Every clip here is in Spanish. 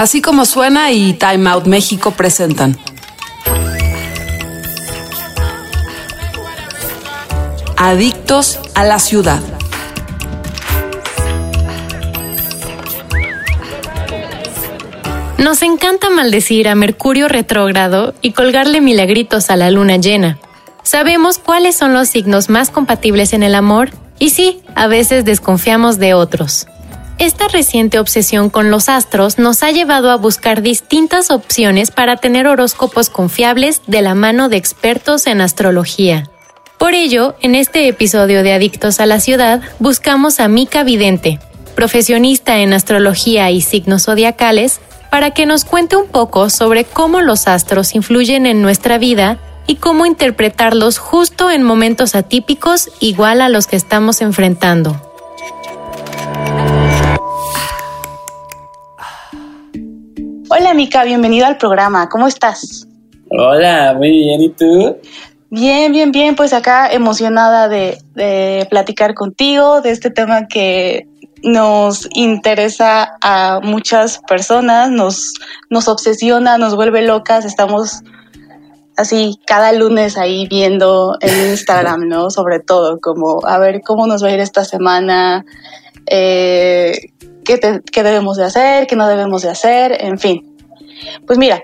Así como suena y Time Out México presentan. Adictos a la ciudad. Nos encanta maldecir a Mercurio retrógrado y colgarle milagritos a la luna llena. Sabemos cuáles son los signos más compatibles en el amor y sí, a veces desconfiamos de otros. Esta reciente obsesión con los astros nos ha llevado a buscar distintas opciones para tener horóscopos confiables de la mano de expertos en astrología. Por ello, en este episodio de Adictos a la Ciudad, buscamos a Mika Vidente, profesionista en astrología y signos zodiacales, para que nos cuente un poco sobre cómo los astros influyen en nuestra vida y cómo interpretarlos justo en momentos atípicos igual a los que estamos enfrentando. Hola Mica, bienvenido al programa, ¿cómo estás? Hola, muy bien, ¿y tú? Bien, bien, bien, pues acá emocionada de, de platicar contigo de este tema que nos interesa a muchas personas, nos, nos obsesiona, nos vuelve locas, estamos así cada lunes ahí viendo en Instagram, ¿no? Sobre todo, como a ver cómo nos va a ir esta semana, eh, qué, qué debemos de hacer, qué no debemos de hacer, en fin. Pues mira,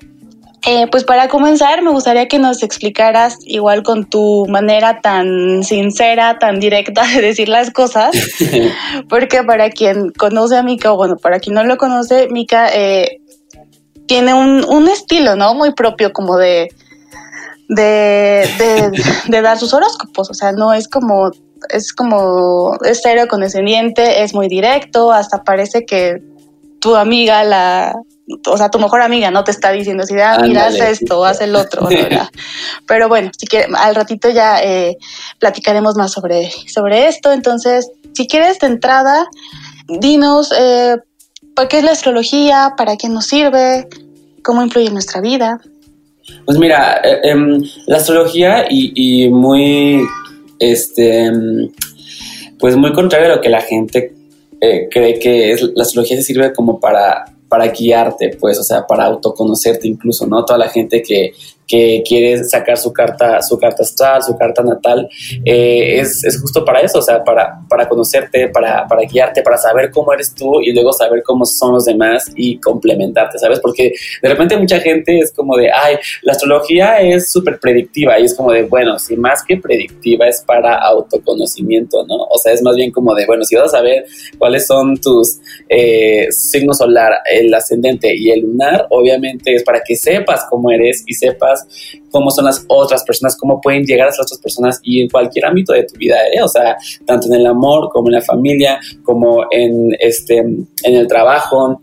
eh, pues para comenzar, me gustaría que nos explicaras, igual con tu manera tan sincera, tan directa de decir las cosas, porque para quien conoce a Mika, o bueno, para quien no lo conoce, Mika eh, tiene un, un, estilo, ¿no? Muy propio como de, de, de, de, dar sus horóscopos, o sea, no es como, es como, es cero condescendiente, es muy directo, hasta parece que tu amiga la o sea, tu mejor amiga no te está diciendo así, ah, mira, haz esto, haz el otro, Pero bueno, si quieres, al ratito ya eh, platicaremos más sobre, sobre esto. Entonces, si quieres de entrada, dinos eh, por qué es la astrología, para qué nos sirve, cómo influye en nuestra vida. Pues mira, eh, em, la astrología y, y, muy, este, pues muy contrario a lo que la gente cree que es, la astrología se sirve como para para guiarte, pues, o sea, para autoconocerte incluso, ¿no? Toda la gente que, que quiere sacar su carta, su carta astral, su carta natal, eh, es, es, justo para eso, o sea, para, para conocerte, para, para, guiarte, para saber cómo eres tú y luego saber cómo son los demás y complementarte, ¿sabes? Porque de repente mucha gente es como de, ay, la astrología es súper predictiva y es como de, bueno, si más que predictiva es para autoconocimiento, ¿no? O sea, es más bien como de, bueno, si vas a saber cuáles son tus eh, signos solar, el ascendente y el lunar, obviamente es para que sepas cómo eres y sepas cómo son las otras personas, cómo pueden llegar a las otras personas y en cualquier ámbito de tu vida, ¿eh? o sea, tanto en el amor como en la familia, como en, este, en el trabajo,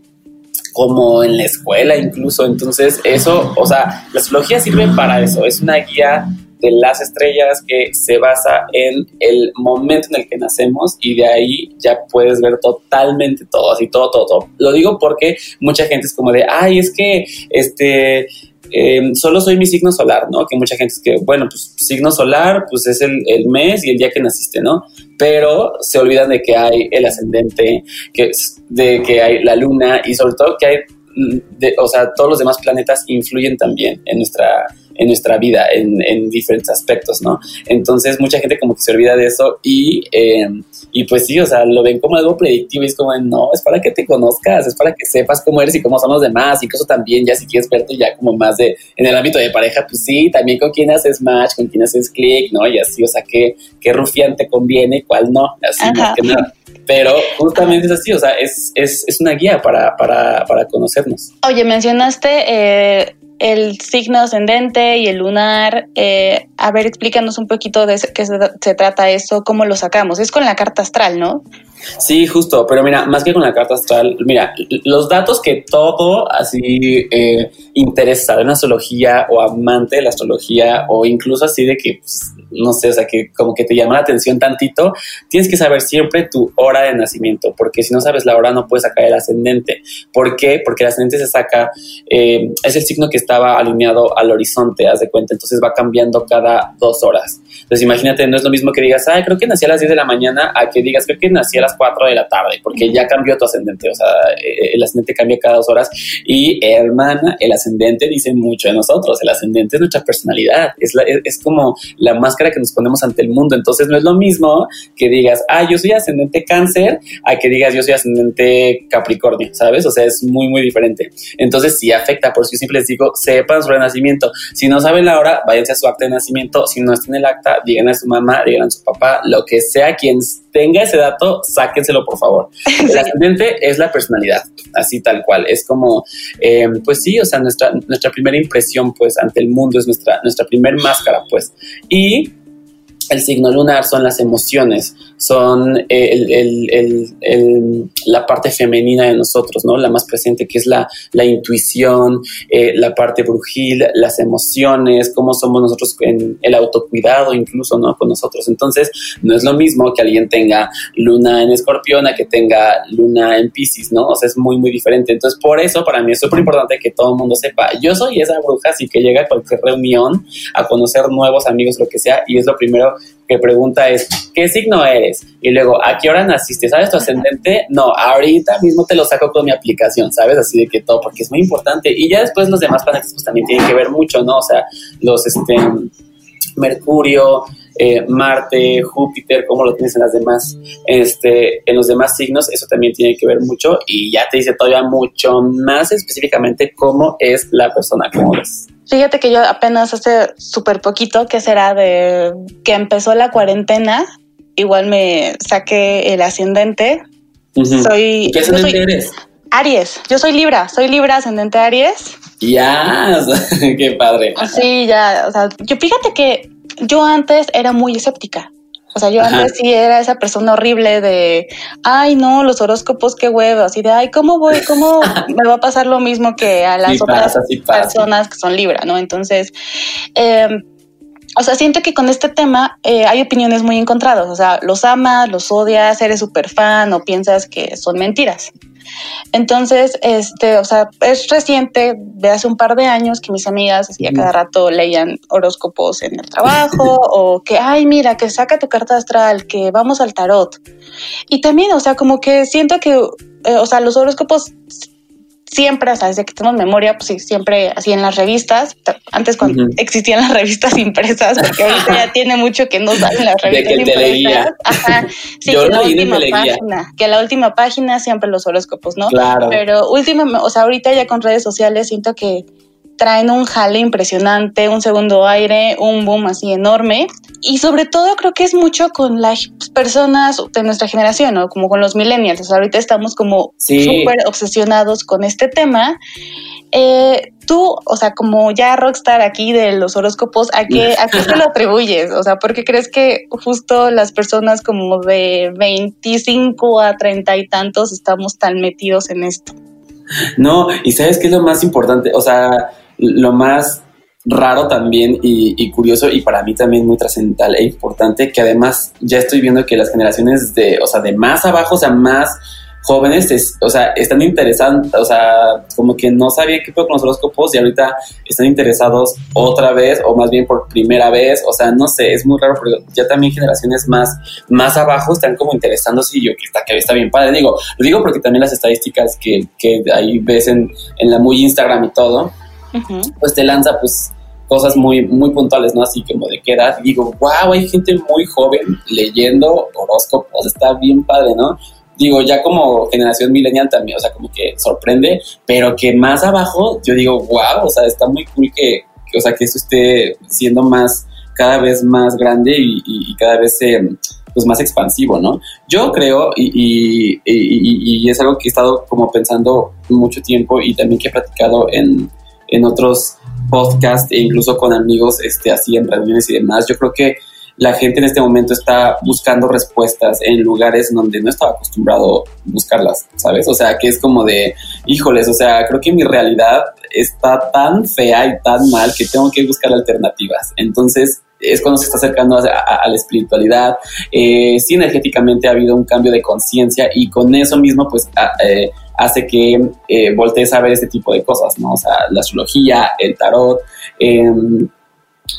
como en la escuela incluso. Entonces, eso, o sea, la astrología sirve para eso, es una guía de las estrellas que se basa en el momento en el que nacemos y de ahí ya puedes ver totalmente todo, así todo, todo, todo. Lo digo porque mucha gente es como de, ay, es que este eh, solo soy mi signo solar, ¿no? Que mucha gente es que, bueno, pues signo solar, pues es el, el, mes y el día que naciste, ¿no? Pero se olvidan de que hay el ascendente, que, de que hay la luna y sobre todo que hay, de, o sea, todos los demás planetas influyen también en nuestra en nuestra vida en, en, diferentes aspectos, ¿no? Entonces mucha gente como que se olvida de eso y, eh, y pues sí, o sea, lo ven como algo predictivo y es como, no, es para que te conozcas, es para que sepas cómo eres y cómo son los demás, incluso también ya si quieres verte ya como más de, en el ámbito de pareja, pues sí, también con quién haces match, con quién haces click, ¿no? Y así, o sea, qué, qué rufián te conviene y cuál no, así más que nada. Pero justamente es así, o sea, es, es, es una guía para, para, para conocernos. Oye, mencionaste eh, el signo ascendente y el lunar. Eh, a ver, explícanos un poquito de qué se, se, trata eso, cómo lo sacamos. Es con la carta astral, ¿no? Sí, justo, pero mira, más que con la carta astral, mira, los datos que todo así eh, interesado en astrología o amante de la astrología o incluso así de que, pues, no sé, o sea, que como que te llama la atención tantito, tienes que saber siempre tu hora de nacimiento, porque si no sabes la hora no puedes sacar el ascendente. ¿Por qué? Porque el ascendente se saca, eh, es el signo que estaba alineado al horizonte, haz de cuenta, entonces va cambiando cada cada dos horas. Entonces imagínate, no es lo mismo que digas, ay, creo que nací a las 10 de la mañana, a que digas, creo que nací a las 4 de la tarde, porque ya cambió tu ascendente, o sea, eh, el ascendente cambia cada dos horas. Y hermana, el ascendente dice mucho de nosotros, el ascendente es nuestra personalidad, es, es, como la máscara que nos ponemos ante el mundo. Entonces no es lo mismo que digas, ah, yo soy ascendente cáncer, a que digas, yo soy ascendente capricornio, ¿sabes? O sea, es muy, muy diferente. Entonces sí afecta, por eso yo siempre les digo, sepan su renacimiento. Si no saben la hora, váyanse a su acta de nacimiento. Si no está en el acta, digan a su mamá, digan a su papá, lo que sea, quien tenga ese dato, sáquenselo por favor. El ascendente es la personalidad, así tal cual. Es como, eh, pues sí, o sea, nuestra, nuestra primera impresión, pues, ante el mundo es nuestra, nuestra primer máscara, pues. Y el signo lunar son las emociones, son la parte femenina de nosotros, ¿no? La más presente, que es la, la intuición, eh, la parte brujil, las emociones, cómo somos nosotros en el autocuidado, incluso, ¿no? Con nosotros. Entonces, no es lo mismo que alguien tenga luna en escorpión a que tenga luna en piscis, ¿no? O sea, es muy, muy diferente. Entonces, por eso, para mí es súper importante que todo el mundo sepa, yo soy esa bruja, así que llega a cualquier reunión a conocer nuevos amigos, lo que sea, y es lo primero que pregunta es, ¿qué signo eres? Y luego, ¿a qué hora naciste? ¿Sabes tu ascendente? No, ahorita mismo te lo saco con mi aplicación, ¿sabes? Así de que todo, porque es muy importante. Y ya después los demás planetas pues también tienen que ver mucho, ¿no? O sea, los, este, Mercurio, eh, Marte, Júpiter, cómo lo tienes en las demás, este, en los demás signos, eso también tiene que ver mucho y ya te dice todavía mucho más específicamente cómo es la persona, cómo es. Fíjate que yo apenas hace súper poquito, que será de que empezó la cuarentena, igual me saqué el ascendente. Soy. ¿Qué ascendente eres? Aries. Yo soy Libra, soy Libra ascendente Aries. Ya, qué padre. Sí, ya. O sea, yo fíjate que yo antes era muy escéptica. O sea, yo antes sí era esa persona horrible de, ay, no, los horóscopos, qué huevo, así de, ay, ¿cómo voy? ¿Cómo me va a pasar lo mismo que a las otras personas que son Libra, no? Entonces, eh, o sea, siento que con este tema eh, hay opiniones muy encontradas. O sea, los amas, los odias, eres súper fan o piensas que son mentiras. Entonces, este, o sea, es reciente, de hace un par de años, que mis amigas así a cada rato leían horóscopos en el trabajo o que, ay, mira, que saca tu carta astral, que vamos al tarot. Y también, o sea, como que siento que, eh, o sea, los horóscopos siempre, sea, desde que tenemos memoria, pues sí, siempre así en las revistas, antes cuando existían las revistas impresas, porque ahorita ya tiene mucho que no salen las revistas de que impresas. Ajá, sí, que la última página, que la última página siempre los horóscopos, ¿no? Claro. Pero últimamente, o sea, ahorita ya con redes sociales siento que traen un jale impresionante, un segundo aire, un boom así enorme. Y sobre todo creo que es mucho con las personas de nuestra generación, ¿no? Como con los millennials. O sea, ahorita estamos como súper obsesionados con este tema. Eh, tú, o sea, como ya rockstar aquí de los horóscopos, ¿a qué, ¿a qué se lo atribuyes? O sea, ¿por qué crees que justo las personas como de 25 a 30 y tantos estamos tan metidos en esto? No, y sabes qué es lo más importante, o sea, lo más raro también y, curioso y para mí también muy trascendental e importante que además ya estoy viendo que las generaciones de, o sea, de más abajo, o sea, más jóvenes, o sea, están interesados, o sea, como que no sabían qué fue con los horóscopos y ahorita están interesados otra vez o más bien por primera vez, o sea, no sé, es muy raro porque ya también generaciones más, más abajo están como interesándose y yo que está, que está bien padre, digo, lo digo porque también las estadísticas que, que ahí ves en, en la muy Instagram y todo, pues te lanza pues cosas muy, muy puntuales, ¿no? Así como de qué edad. Digo, wow, hay gente muy joven leyendo horóscopos, está bien padre, ¿no? Digo, ya como generación millennial también, o sea, como que sorprende, pero que más abajo, yo digo, wow, o sea, está muy cool que, o sea, que eso esté siendo más, cada vez más grande y, cada vez pues más expansivo, ¿no? Yo creo, y, y, es algo que he estado como pensando mucho tiempo y también que he platicado en, en otros podcasts e incluso con amigos este, así en reuniones y demás. Yo creo que la gente en este momento está buscando respuestas en lugares donde no estaba acostumbrado a buscarlas, ¿sabes? O sea, que es como de, híjoles, o sea, creo que mi realidad está tan fea y tan mal que tengo que buscar alternativas. Entonces, es cuando se está acercando a, la espiritualidad. Eh, sí, energéticamente ha habido un cambio de conciencia y con eso mismo, pues, eh, hace que eh, voltees a ver este tipo de cosas, ¿no? O sea, la astrología, el tarot, em,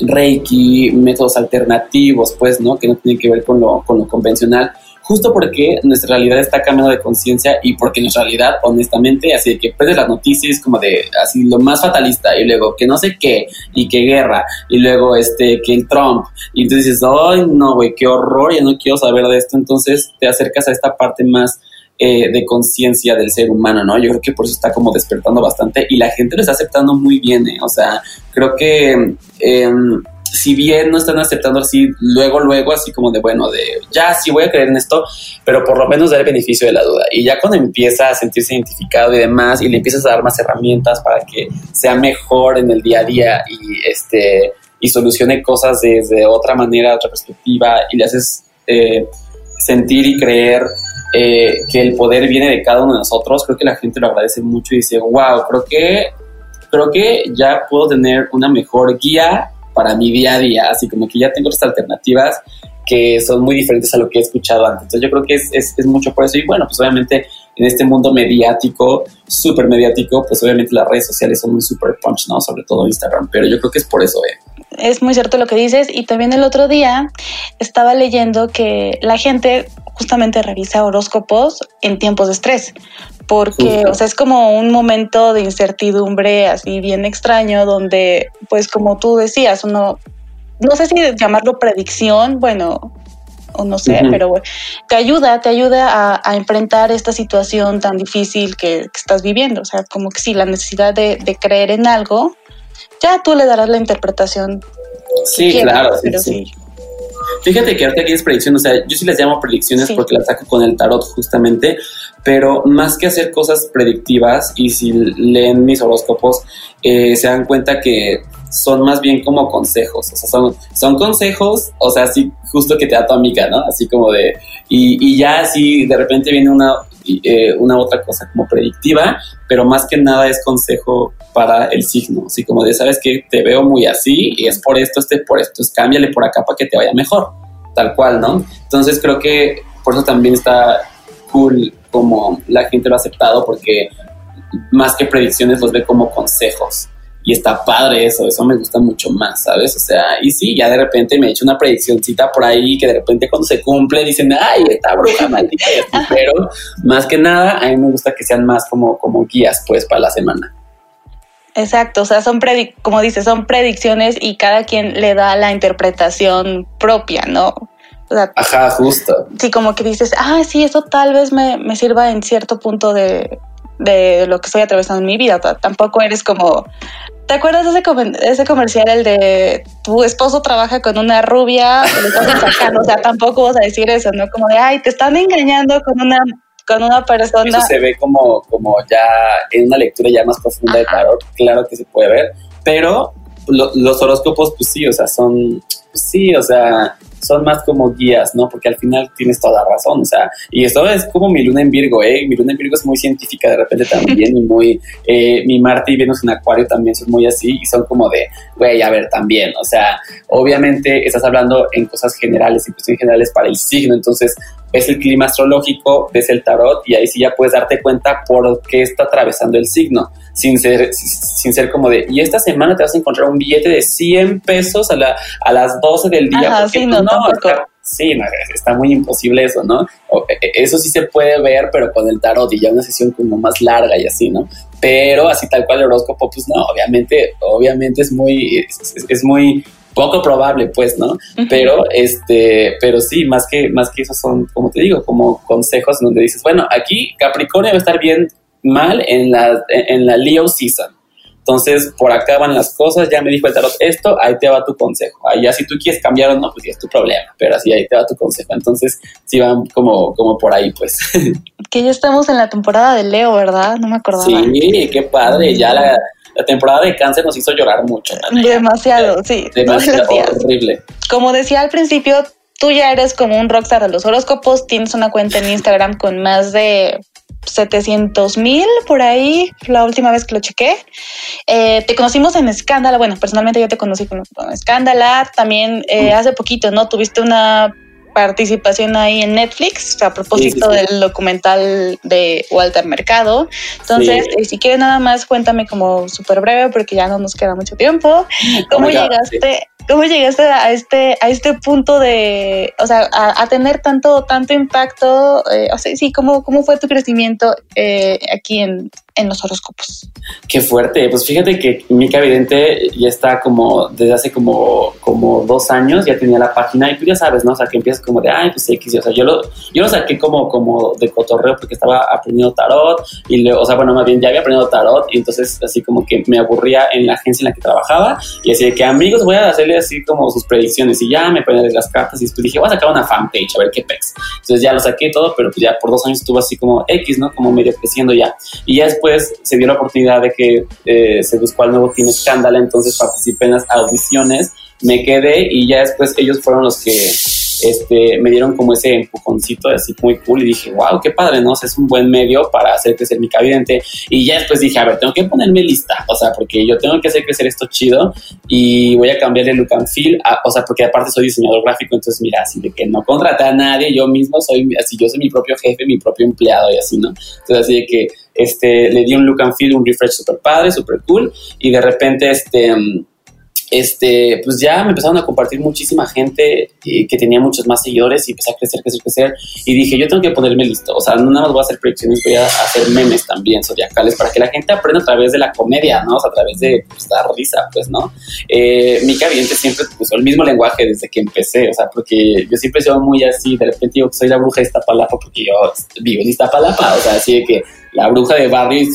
reiki, métodos alternativos, pues, ¿no? Que no tienen que ver con lo, con lo convencional, justo porque nuestra realidad está cambiando de conciencia y porque nuestra realidad, honestamente, así que de las noticias como de así lo más fatalista y luego que no sé qué y que guerra y luego este que el Trump y entonces dices, ay no, güey, qué horror, ya no quiero saber de esto, entonces te acercas a esta parte más eh, de conciencia del ser humano, ¿no? Yo creo que por eso está como despertando bastante y la gente lo está aceptando muy bien, ¿eh? O sea, creo que... Eh, si bien no están aceptando así luego, luego, así como de, bueno, de ya sí voy a creer en esto, pero por lo menos dar el beneficio de la duda. Y ya cuando empieza a sentirse identificado y demás, y le empiezas a dar más herramientas para que sea mejor en el día a día y este y solucione cosas desde otra manera, otra perspectiva, y le haces eh, sentir y creer eh, que el poder viene de cada uno de nosotros, creo que la gente lo agradece mucho y dice, wow, creo que creo que ya puedo tener una mejor guía para mi día a día, así como que ya tengo otras alternativas que son muy diferentes a lo que he escuchado antes. Entonces yo creo que es, mucho por eso. Y bueno, pues obviamente en este mundo mediático, súper mediático, pues obviamente las redes sociales son un super punch, ¿no? Sobre todo Instagram, pero yo creo que es por eso, ¿eh? Es muy cierto lo que dices. Y también el otro día estaba leyendo que la gente justamente revisa horóscopos en tiempos de estrés porque, o sea, es como un momento de incertidumbre así bien extraño donde, pues como tú decías, uno, no sé si llamarlo predicción, bueno, o no sé, pero te ayuda, te ayuda a, enfrentar esta situación tan difícil que, estás viviendo. O sea, como que sí, la necesidad de, creer en algo, ya tú le darás la interpretación. Sí, claro, pero sí. Fíjate que ahorita aquí es predicción, o sea, yo sí les llamo predicciones porque las saco con el tarot justamente, pero más que hacer cosas predictivas y si leen mis horóscopos, eh, se dan cuenta que son más bien como consejos, o sea, son, son consejos, o sea, así justo que te da tu amiga, ¿no? Así como de, y, y ya así de repente viene una, eh, una otra cosa como predictiva, pero más que nada es consejo para el signo, así como de, sabes que te veo muy así y es por esto, este por esto, es cámbiale por acá para que te vaya mejor, tal cual, ¿no? Entonces creo que por eso también está cool como la gente lo ha aceptado, porque más que predicciones los ve como consejos y está padre eso, eso me gusta mucho más, ¿sabes? O sea, y sí, ya de repente me he hecho una prediccióncita por ahí que de repente cuando se cumple dicen, ay, esta bruja maldita, pero más que nada a mí me gusta que sean más como, como guías pues para la semana. Exacto, o sea, son como dices, son predicciones y cada quien le da la interpretación propia, ¿no? Ajá, justo. Sí, como que dices, ah, sí, eso tal vez me, me sirva en cierto punto de, de lo que estoy atravesando en mi vida. Tampoco eres como, ¿Te acuerdas de ese, ese comercial, el de tu esposo trabaja con una rubia? o sea, tampoco vas a decir eso, ¿no? Como de, ay, te están engañando con una con una persona. Eso se ve como, como ya en una lectura ya más profunda de tarot, claro que se puede ver, pero los horóscopos, pues sí, o sea, son, pues sí, o sea, son más como guías, ¿no? Porque al final tienes toda la razón, o sea, y esto es como mi luna en Virgo, ¿eh? Mi luna en Virgo es muy científica de repente también, y muy, eh, mi Marte y Venus en Acuario también son muy así, y son como de, güey, a ver, también, o sea, obviamente estás hablando en cosas generales, en cuestiones generales para el signo, entonces ves el clima astrológico, ves el tarot, y ahí sí ya puedes darte cuenta por qué está atravesando el signo sin ser, sin ser como de, y esta semana te vas a encontrar un billete de 100 pesos a, la, a las 12 del día. sí, no, no, está, sí, no, está muy imposible eso, ¿no? E, e, eso sí se puede ver, pero con el tarot y ya una sesión como más larga y así, ¿no? Pero así tal cual el horóscopo, pues no, obviamente, obviamente es muy, es, muy poco probable, pues, ¿no? Pero este, pero sí, más que, más que eso son, como te digo, como consejos donde dices, bueno, aquí Capricornio va a estar bien mal en la, en la Leo season. Entonces, por acá van las cosas, ya me dijo el tarot esto, ahí te va tu consejo. Ahí ya si tú quieres cambiar o no, pues ya es tu problema, pero así ahí te va tu consejo. Entonces, sí van como, como por ahí, pues. Que ya estamos en la temporada de Leo, ¿verdad? No me acordaba. Sí, qué padre, ya la, temporada de cáncer nos hizo llorar mucho. Demasiado, sí. Demasiado horrible. Como decía al principio, tú ya eres como un rockstar de los horóscopos, tienes una cuenta en Instagram con más de 700 mil por ahí, la última vez que lo chequé. Eh, te conocimos en Escándala, bueno, personalmente yo te conocí con, Escándala, también eh, hace poquito, ¿no? Tuviste una participación ahí en Netflix a propósito del documental de Walter Mercado. Entonces, eh, si quieres nada más, cuéntame como súper breve porque ya no nos queda mucho tiempo. ¿Cómo llegaste? ¿Cómo llegaste a este, a este punto de, o sea, a, tener tanto, tanto impacto? Eh, o sea, sí, ¿cómo, ¿cómo fue tu crecimiento eh, aquí en, en los horóscopos. Qué fuerte. Pues fíjate que Mica Vidente ya está como desde hace como, como dos años, ya tenía la página y tú ya sabes, ¿no? O sea, que empiezas como de, ay, pues X, o sea, yo lo, yo lo saqué como, como de cotorreo porque estaba aprendiendo tarot y, le, o sea, bueno, más bien ya había aprendido tarot y entonces así como que me aburría en la agencia en la que trabajaba y así de que amigos voy a hacerle así como sus predicciones y ya me ponen las cartas y después dije, voy a sacar una fanpage a ver qué pex. Entonces ya lo saqué todo, pero pues ya por dos años estuvo así como X, ¿no? Como medio creciendo ya. Y ya después se dio la oportunidad de que eh, se buscó al nuevo Team Escándala, entonces participé en las audiciones, me quedé y ya después ellos fueron los que este, me dieron como ese empujoncito así muy cool y dije, wow, qué padre, ¿no? es un buen medio para hacer crecer mi cabidente. Y ya después dije, a ver, tengo que ponerme lista, o sea, porque yo tengo que hacer crecer esto chido y voy a cambiar el look and feel, o sea, porque aparte soy diseñador gráfico, entonces mira, así de que no contraté a nadie, yo mismo soy, así yo soy mi propio jefe, mi propio empleado y así, ¿no? Entonces así de que este, le di un look and feel, un refresh super padre, super cool, y de repente, este, este, pues ya me empezaron a compartir muchísima gente eh, que tenía muchos más seguidores y empecé a crecer, crecer, crecer. Y dije, yo tengo que ponerme listo. O sea, no nada más voy a hacer predicciones, voy a hacer memes también zodiacales para que la gente aprenda a través de la comedia, ¿no? O sea, a través de pues, dar risa, pues, ¿no? Eh, Mica Vidente siempre usó el mismo lenguaje desde que empecé, o sea, porque yo siempre sido muy así, de repente digo que soy la bruja de Iztapalapa porque yo vivo en Iztapalapa, o sea, así de que la bruja de barrio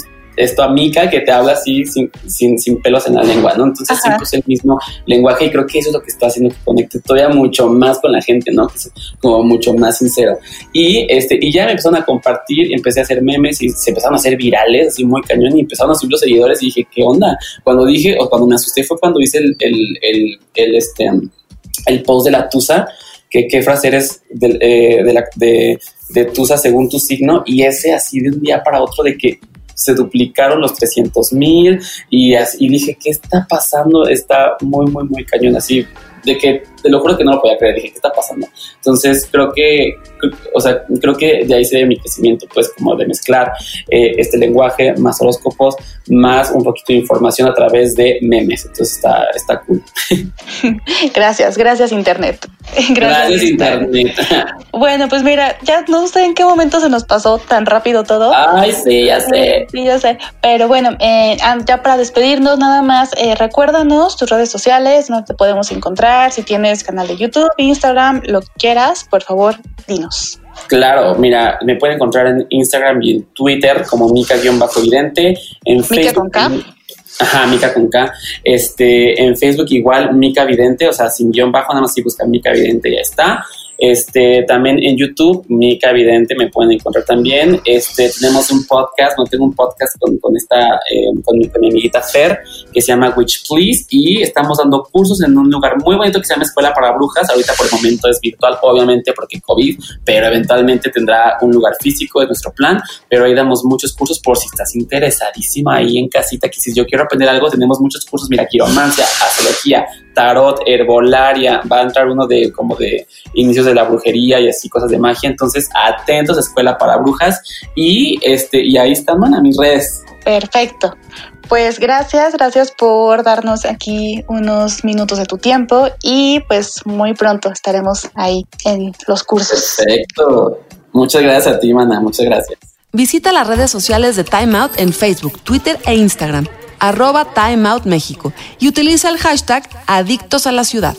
esto a Mica que te habla así sin, sin, sin pelos en la lengua, ¿no? Entonces siempre es el mismo lenguaje y creo que eso es lo que está haciendo que conecte todavía mucho más con la gente, ¿no? Que es como mucho más sincero. Y, este, y ya me empezaron a compartir, empecé a hacer memes y se empezaron a hacer virales, así muy cañón, y empezaron a subir los seguidores y dije, ¿qué onda? Cuando dije, o cuando me asusté fue cuando hice el, el, el, el este, el post de la Tusa, que qué frase eres de, eh, de, la, de, de Tusa según tu signo, y ese así de un día para otro de que se duplicaron los 300 mil y, y dije, ¿qué está pasando? Está muy, muy, muy cañón así de que te lo juro que no lo podía creer, dije, ¿qué está pasando? Entonces creo que, o sea, creo que de ahí se ve mi crecimiento, pues como de mezclar eh, este lenguaje más horóscopos, más un poquito de información a través de memes, entonces está, está cool. Gracias, gracias Internet. Gracias, Internet. Bueno, pues mira, ya no sé en qué momento se nos pasó tan rápido todo. Ay, sí, ya sé. Sí, ya sé. Pero bueno, eh, ya para despedirnos nada más, eh, recuérdanos tus redes sociales, donde te podemos encontrar, si tienes canal de YouTube, Instagram, lo que quieras, por favor, dinos. Claro, mira, me pueden encontrar en Instagram y en Twitter como Mica-Vidente, en Facebook. con K. Ajá, Mica con K. Este, en Facebook igual Mica Vidente, o sea, sin guion bajo, nada más si buscan Mica Vidente ya está. Este, también en YouTube, Mica Evidente, me pueden encontrar también. Este, tenemos un podcast, no tengo un podcast con, con esta, eh, con, mi, amiguita Fer, que se llama Witch Please, y estamos dando cursos en un lugar muy bonito que se llama Escuela para Brujas. Ahorita por el momento es virtual, obviamente, porque COVID, pero eventualmente tendrá un lugar físico de nuestro plan. Pero ahí damos muchos cursos por si estás interesadísima ahí en casita, que si yo quiero aprender algo, tenemos muchos cursos, mira, quiromancia, astrología, tarot, herbolaria, va a entrar uno de como de inicios de la brujería y así cosas de magia, entonces atentos, escuela para brujas y este y ahí están, a mis redes. Perfecto. Pues gracias, gracias por darnos aquí unos minutos de tu tiempo y pues muy pronto estaremos ahí en los cursos. Perfecto. Muchas gracias a ti, Mana, muchas gracias. Visita las redes sociales de Time Out en Facebook, Twitter e Instagram arroba Time Out México y utiliza el hashtag Adictos a la Ciudad.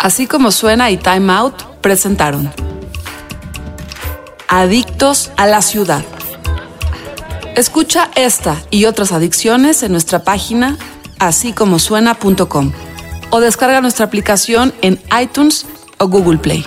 Así como suena y Time Out presentaron Adictos a la Ciudad. Escucha esta y otras adicciones en nuestra página así como suena.com o descarga nuestra aplicación en iTunes o Google Play.